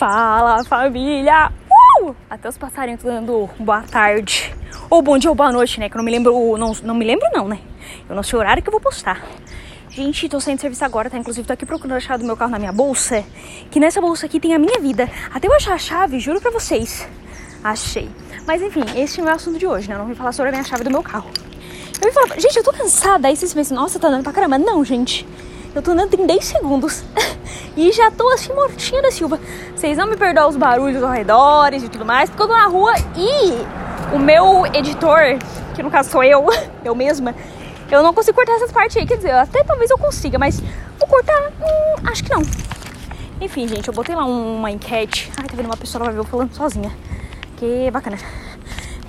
Fala família! Uh! Até os passarinhos dando boa tarde. Ou bom dia ou boa noite, né? Que eu não me lembro. Não, não me lembro, não, né? Eu não sei o horário que eu vou postar. Gente, tô saindo de serviço agora, tá? Inclusive, tô aqui procurando a chave do meu carro na minha bolsa. Que nessa bolsa aqui tem a minha vida. Até eu achar a chave, juro pra vocês. Achei. Mas enfim, esse não é o assunto de hoje, né? Eu não vim falar sobre a minha chave do meu carro. Eu vim falar, gente, eu tô cansada. Aí vocês pensam, nossa, tá andando pra caramba. Não, gente. Eu tô andando em 10 segundos. e já tô assim, mortinha da Silva. Vocês não me perdoam os barulhos ao redor e tudo mais, porque eu tô na rua e o meu editor, que no caso sou eu, eu mesma, eu não consigo cortar essas partes aí. Quer dizer, até talvez eu consiga, mas vou cortar, hum, acho que não. Enfim, gente, eu botei lá uma enquete. Ai, tá vendo uma pessoa vai ver eu falando sozinha. Que bacana.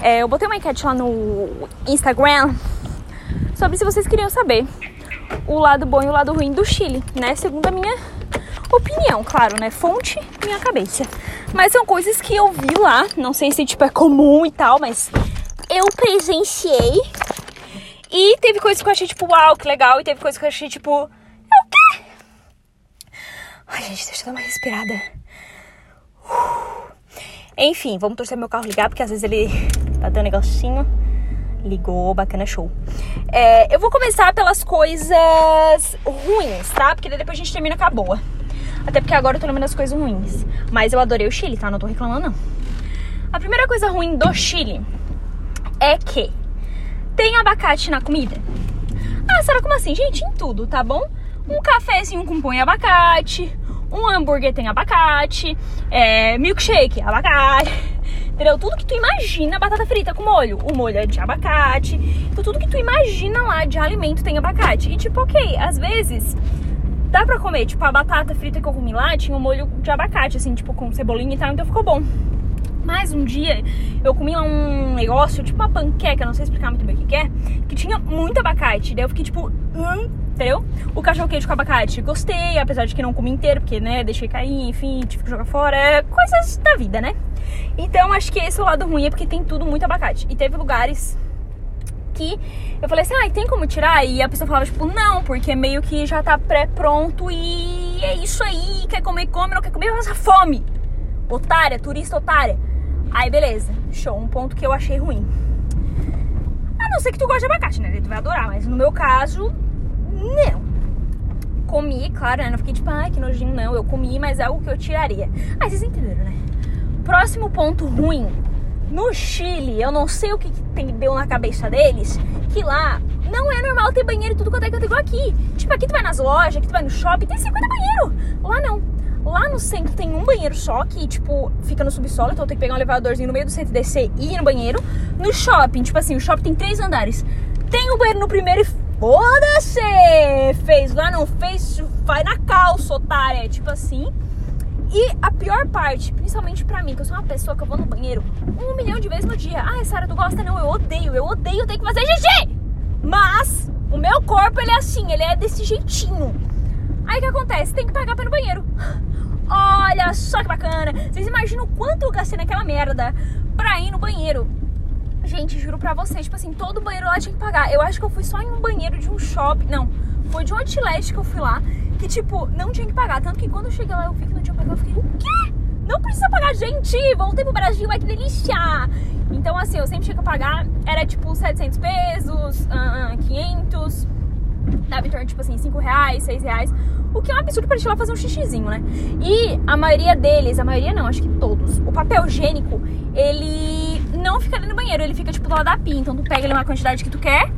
É, eu botei uma enquete lá no Instagram sobre se vocês queriam saber o lado bom e o lado ruim do Chile, né? Segundo a minha opinião, claro, né? Fonte, minha cabeça. Mas são coisas que eu vi lá, não sei se tipo é comum e tal, mas eu presenciei. E teve coisas que eu achei tipo, uau, que legal, e teve coisas que eu achei tipo, é o quê? Ai, gente, deixa eu dar uma respirada. Uh. Enfim, vamos torcer meu carro ligar, porque às vezes ele tá dando negocinho. Ligou, bacana, show. É, eu vou começar pelas coisas ruins, tá? Porque depois a gente termina com a boa. Até porque agora eu tô lembrando das coisas ruins. Mas eu adorei o Chile, tá? Não tô reclamando, não. A primeira coisa ruim do Chile é que tem abacate na comida. Ah, será como assim? Gente, em tudo, tá bom? Um cafezinho com pão e abacate, um hambúrguer tem abacate, é, milkshake, abacate entendeu? Tudo que tu imagina, batata frita com molho. O molho é de abacate. Então, tudo que tu imagina lá de alimento tem abacate. E, tipo, ok, às vezes dá pra comer. Tipo, a batata frita que eu comi lá tinha um molho de abacate, assim, tipo, com cebolinha e tal, então ficou bom. Mas um dia eu comi lá um negócio, tipo uma panqueca, não sei explicar muito bem o que, é, que tinha muito abacate. Daí eu fiquei tipo, hum, entendeu? O cachorro queijo com abacate, gostei, apesar de que não comi inteiro, porque, né, deixei cair, enfim, tive que jogar fora. É coisas da vida, né? Então acho que esse é o lado ruim, é porque tem tudo muito abacate. E teve lugares que eu falei assim, ah, tem como tirar? E a pessoa falava, tipo, não, porque meio que já tá pré-pronto e é isso aí, quer comer, come, não quer comer, passa fome. Otária, turista otária. Aí beleza, show, um ponto que eu achei ruim. A não ser que tu goste de abacate, né? Tu vai adorar, mas no meu caso, não. Comi, claro, né? Não fiquei tipo, ai, que nojinho, não. Eu comi, mas é algo que eu tiraria. Ah, vocês entenderam, né? Próximo ponto ruim. No Chile, eu não sei o que, deu na cabeça deles, que lá não é normal ter banheiro e tudo quanto é canto igual aqui. Tipo, aqui tu vai nas lojas, aqui tu vai no shopping, tem 50 banheiros. Lá não. Lá no centro tem um banheiro só que, tipo, fica no subsolo, então tem que pegar um elevadorzinho no meio do centro, descer e ir no banheiro. No shopping, tipo assim, o shopping tem três andares. Tem o um banheiro no primeiro e foda-se! Fez lá, não fez, vai na calça, otária. Tipo assim. E a pior parte, principalmente pra mim, que eu sou uma pessoa que eu vou no banheiro um milhão de vezes no dia. Ai, Sara, tu gosta? Não, eu odeio, eu odeio ter que fazer xixi! Mas o meu corpo, ele é assim, ele é desse jeitinho. Aí o que acontece? Tem que pagar pra ir no banheiro. Olha só que bacana. Vocês imaginam quanto eu gastei naquela merda pra ir no banheiro? Gente, juro pra vocês, tipo assim, todo banheiro lá tinha que pagar. Eu acho que eu fui só em um banheiro de um shopping. Não, foi de um outlet que eu fui lá. Que, tipo, não tinha que pagar. Tanto que quando eu cheguei lá, eu vi que não tinha que pagar. Eu fiquei, o quê? Não precisa pagar, gente! Voltei pro Brasil, ai que delícia! Então, assim, eu sempre tinha que pagar. Era, tipo, 700 pesos, uh, 500. Dava em torno, tipo assim, 5 reais, 6 reais. O que é um absurdo pra gente lá fazer um xixizinho, né? E a maioria deles, a maioria não, acho que todos, o papel higiênico, ele não fica ali no banheiro, ele fica tipo do lado da pia. Então tu pega ali uma quantidade que tu quer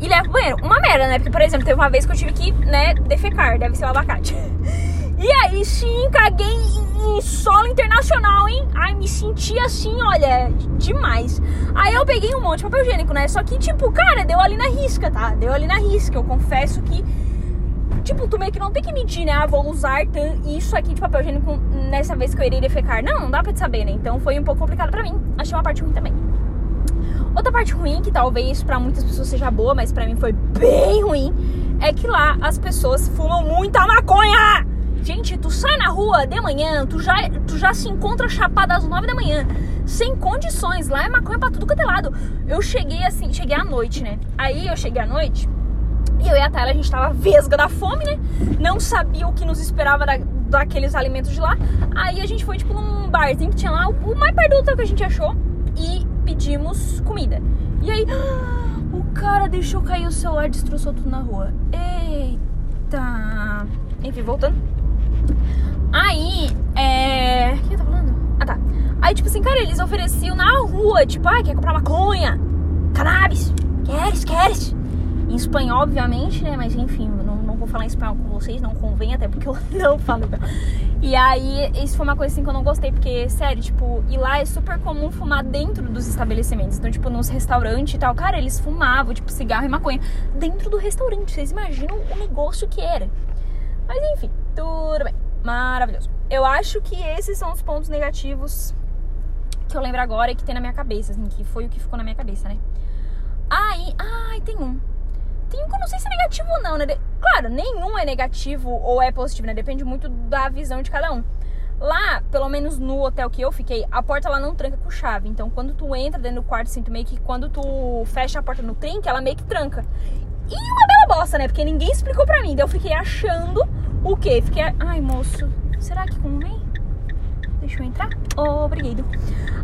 e leva pro banheiro. Uma merda, né? Porque, por exemplo, teve uma vez que eu tive que, né, defecar, deve ser o abacate. E aí sim, caguei em, solo internacional, hein? Ai, me senti assim, olha, demais. Aí eu peguei um monte de papel higiênico, né? Só que, tipo, cara, deu ali na risca, tá? Deu ali na risca. Eu confesso que tipo, tu meio que não tem que medir, né? Ah, vou usar isso aqui de papel higiênico nessa vez que eu irei defecar. Não, não dá pra te saber, né? Então foi um pouco complicado pra mim. Achei uma parte ruim também. Outra parte ruim, que talvez para muitas pessoas seja boa, mas para mim foi bem ruim, é que lá as pessoas fumam muita maconha! Gente, tu sai na rua de manhã, tu já, tu já se encontra chapado às nove da manhã, sem condições. Lá é maconha pra tudo quanto é lado. Eu cheguei assim, cheguei à noite, né? Aí eu cheguei à noite, e eu e a Tayla, a gente tava vesga da fome, né? Não sabia o que nos esperava da, daqueles alimentos de lá. Aí a gente foi, tipo, num barzinho que tinha lá, o mais perto do que a gente achou. E pedimos comida. E aí, o cara deixou cair o celular e destroçou tudo na rua. Eita. Enfim, voltando. Aí, é. O que eu tava falando? Ah, tá. Aí, tipo assim, cara, eles ofereciam na rua, tipo, ah, quer comprar maconha? Cannabis? Queres, queres? Em espanhol, obviamente, né? Mas enfim, vou falar em espanhol com vocês, não convém, até porque eu não falo. E aí, isso foi uma coisa assim que eu não gostei, porque, sério, tipo, e lá é super comum fumar dentro dos estabelecimentos. Então, tipo, nos restaurantes e tal, cara, eles fumavam, tipo, cigarro e maconha dentro do restaurante. Vocês imaginam o negócio que era. Mas enfim, tudo bem. Maravilhoso. Eu acho que esses são os pontos negativos que eu lembro agora e que tem na minha cabeça, assim, que foi o que ficou na minha cabeça, né? Aí, ai, tem um. Tem um que eu não sei se é negativo ou não, né? Claro, nenhum é negativo ou é positivo, né? Depende muito da visão de cada um. Lá, pelo menos no hotel que eu fiquei, a porta ela não tranca com chave. Então, quando tu entra dentro do quarto, sinto meio que quando tu fecha a porta no trinque, ela meio que tranca. E uma bela bosta, né? Porque ninguém explicou pra mim. Daí eu fiquei achando o quê? Fiquei. Ai, moço, será que convém? Deixa eu entrar. Obrigado.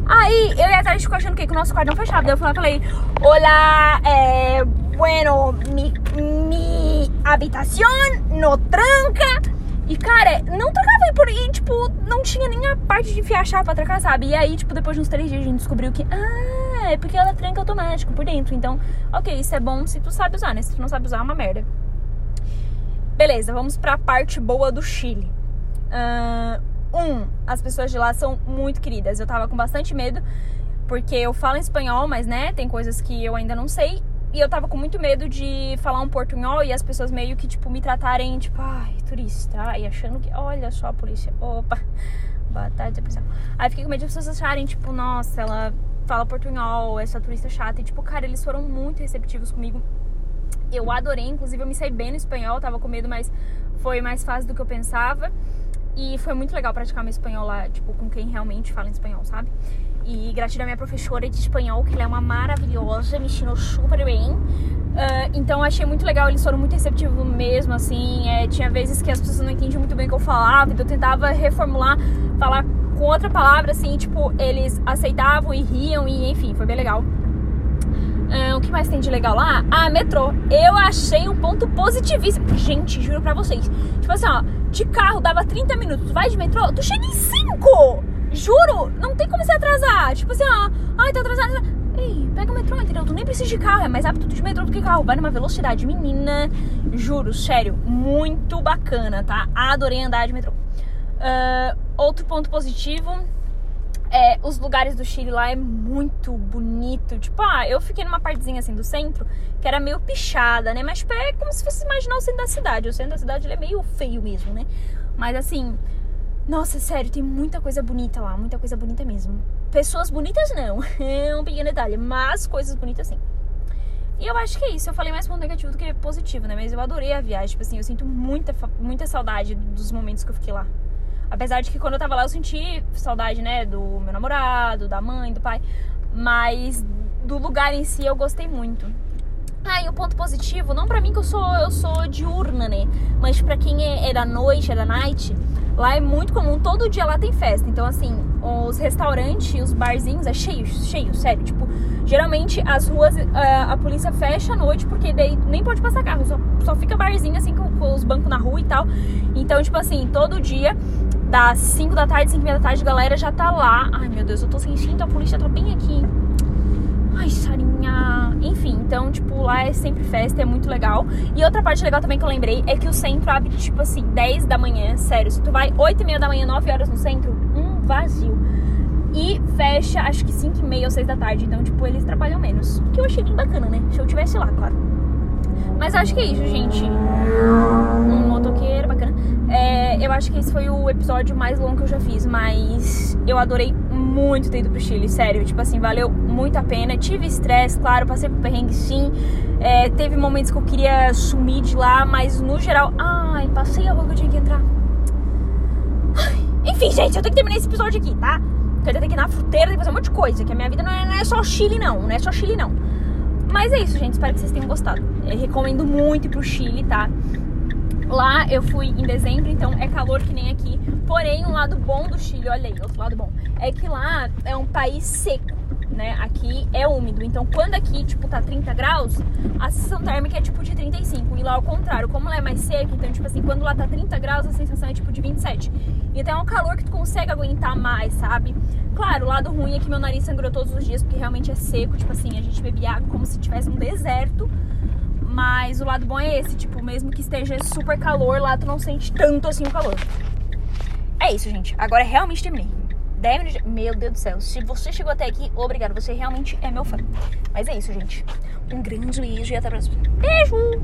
Aí eu e a Thaís ficou achando o quê? Que o nosso quarto não fechava. Daí eu falei, Olá, é. Bueno, mi, mi habitación no tranca. E, cara, não trancava por aí, tipo, não tinha nem a parte de enfiar a chave pra trancar, sabe? E aí, tipo, depois de uns três dias a gente descobriu que, ah, é porque ela tranca automático por dentro. Então, ok, isso é bom se tu sabe usar, né? Se tu não sabe usar, é uma merda. Beleza, vamos pra parte boa do Chile. Uh, um, as pessoas de lá são muito queridas. Eu tava com bastante medo, porque eu falo espanhol, mas, né, tem coisas que eu ainda não sei. E eu tava com muito medo de falar um portunhol e as pessoas meio que, tipo, me tratarem, tipo, ai, turista. E achando que, olha só a polícia. Opa, boa tarde, policial. Aí fiquei com medo de as pessoas acharem, tipo, nossa, ela fala portunhol, essa turista chata. E, tipo, cara, eles foram muito receptivos comigo. Eu adorei, inclusive eu me saí bem no espanhol, tava com medo, mas foi mais fácil do que eu pensava. E foi muito legal praticar meu espanhol lá, tipo, com quem realmente fala espanhol, sabe? E gratidão à minha professora de espanhol, que ela é uma maravilhosa, me ensinou super bem. Uh, então achei muito legal, eles foram muito receptivos mesmo, assim. É, tinha vezes que as pessoas não entendiam muito bem o que eu falava, então eu tentava reformular, falar com outra palavra, assim, tipo, eles aceitavam e riam, e enfim, foi bem legal. Uh, o que mais tem de legal lá? Ah, metrô. Eu achei um ponto positivíssimo. Gente, juro pra vocês. Tipo assim, ó, de carro dava 30 minutos. Vai de metrô, tu chega em 5! Juro! Não tem como se atrasar. Tipo assim, ó, ai, tô atrasada. Ei, pega o metrô, entendeu? Tu nem precisa de carro, é mais rápido de metrô do que carro. Vai numa velocidade, menina. Juro, sério, muito bacana, tá? Adorei andar de metrô. Uh, outro ponto positivo é, os lugares do Chile lá é muito bonito. Tipo, ah, eu fiquei numa partezinha assim do centro que era meio pichada, né? Mas tipo, é como se fosse imaginar o centro da cidade. O centro da cidade ele é meio feio mesmo, né? Mas assim, nossa, sério, tem muita coisa bonita lá, muita coisa bonita mesmo. Pessoas bonitas não, é um pequeno detalhe, mas coisas bonitas sim. E eu acho que é isso. Eu falei mais ponto negativo do que positivo, né? Mas eu adorei a viagem. Tipo assim, eu sinto muita, muita saudade dos momentos que eu fiquei lá. Apesar de que quando eu tava lá eu senti saudade, né, do meu namorado, da mãe, do pai. Mas do lugar em si eu gostei muito. Ah, e o ponto positivo, não para mim que eu sou eu sou diurna, né? Mas para quem é, é, da noite, é da night, lá é muito comum, todo dia lá tem festa. Então, assim, os restaurantes, os barzinhos é cheio, cheio, sério. Tipo, geralmente as ruas a, ah, a polícia fecha à noite porque daí nem pode passar carro, só, só fica barzinho assim com, com os bancos na rua e tal. Então, tipo assim, todo dia das 5 da tarde, 5 e meia da tarde, a galera já tá lá. Ai, meu Deus, eu tô sentindo, a polícia tá bem aqui. Ai, Sarinha. Enfim, então, tipo, lá é sempre festa, é muito legal. E outra parte legal também que eu lembrei é que o centro abre, tipo assim, 10 da manhã. Sério, se tu vai 8 e meia da manhã, 9 horas no centro, um vazio. E fecha, acho que 5 e meia ou 6 da tarde. Então, tipo, eles trabalham menos. Que eu achei bem bacana, né? Se eu tivesse lá, claro. Mas acho que é isso, gente. Um. É, eu acho que esse foi o episódio mais longo que eu já fiz, mas eu adorei muito ter ido pro Chile, sério. Tipo assim, valeu muito a pena. Tive estresse, claro, passei por perrengue sim. É, teve momentos que eu queria sumir de lá, mas no geral. Ai, passei a rua que eu tinha que entrar. Enfim, gente, eu tenho que terminar esse episódio aqui, tá? Porque eu tenho que ir na fruteira, tem que fazer um monte de coisa. Que a minha vida não é, não é só Chile, não. Não é só Chile, não. Mas é isso, gente. Espero que vocês tenham gostado. Eu recomendo muito ir pro Chile, tá? Lá eu fui em dezembro, então é calor que nem aqui. Porém, um lado bom do Chile, olha aí, outro lado bom, é que lá é um país seco né? Aqui é úmido. Então, quando aqui, tipo, tá 30 graus, a sensação térmica é tipo de 35. E lá ao contrário, como lá é mais seco, então, tipo assim, quando lá tá 30 graus, a sensação é tipo de 27. Então é um calor que tu consegue aguentar mais, sabe? Claro, o lado ruim é que meu nariz sangrou todos os dias, porque realmente é seco, tipo assim, a gente bebe água como se tivesse um deserto. Mas o lado bom é esse, tipo, mesmo que esteja super calor, lá tu não sente tanto assim o calor. É isso, gente. Agora realmente terminei. 10 minutos. Meu Deus do céu. Se você chegou até aqui, obrigado. Você realmente é meu fã. Mas é isso, gente. Um grande beijo e até a próxima. Beijo!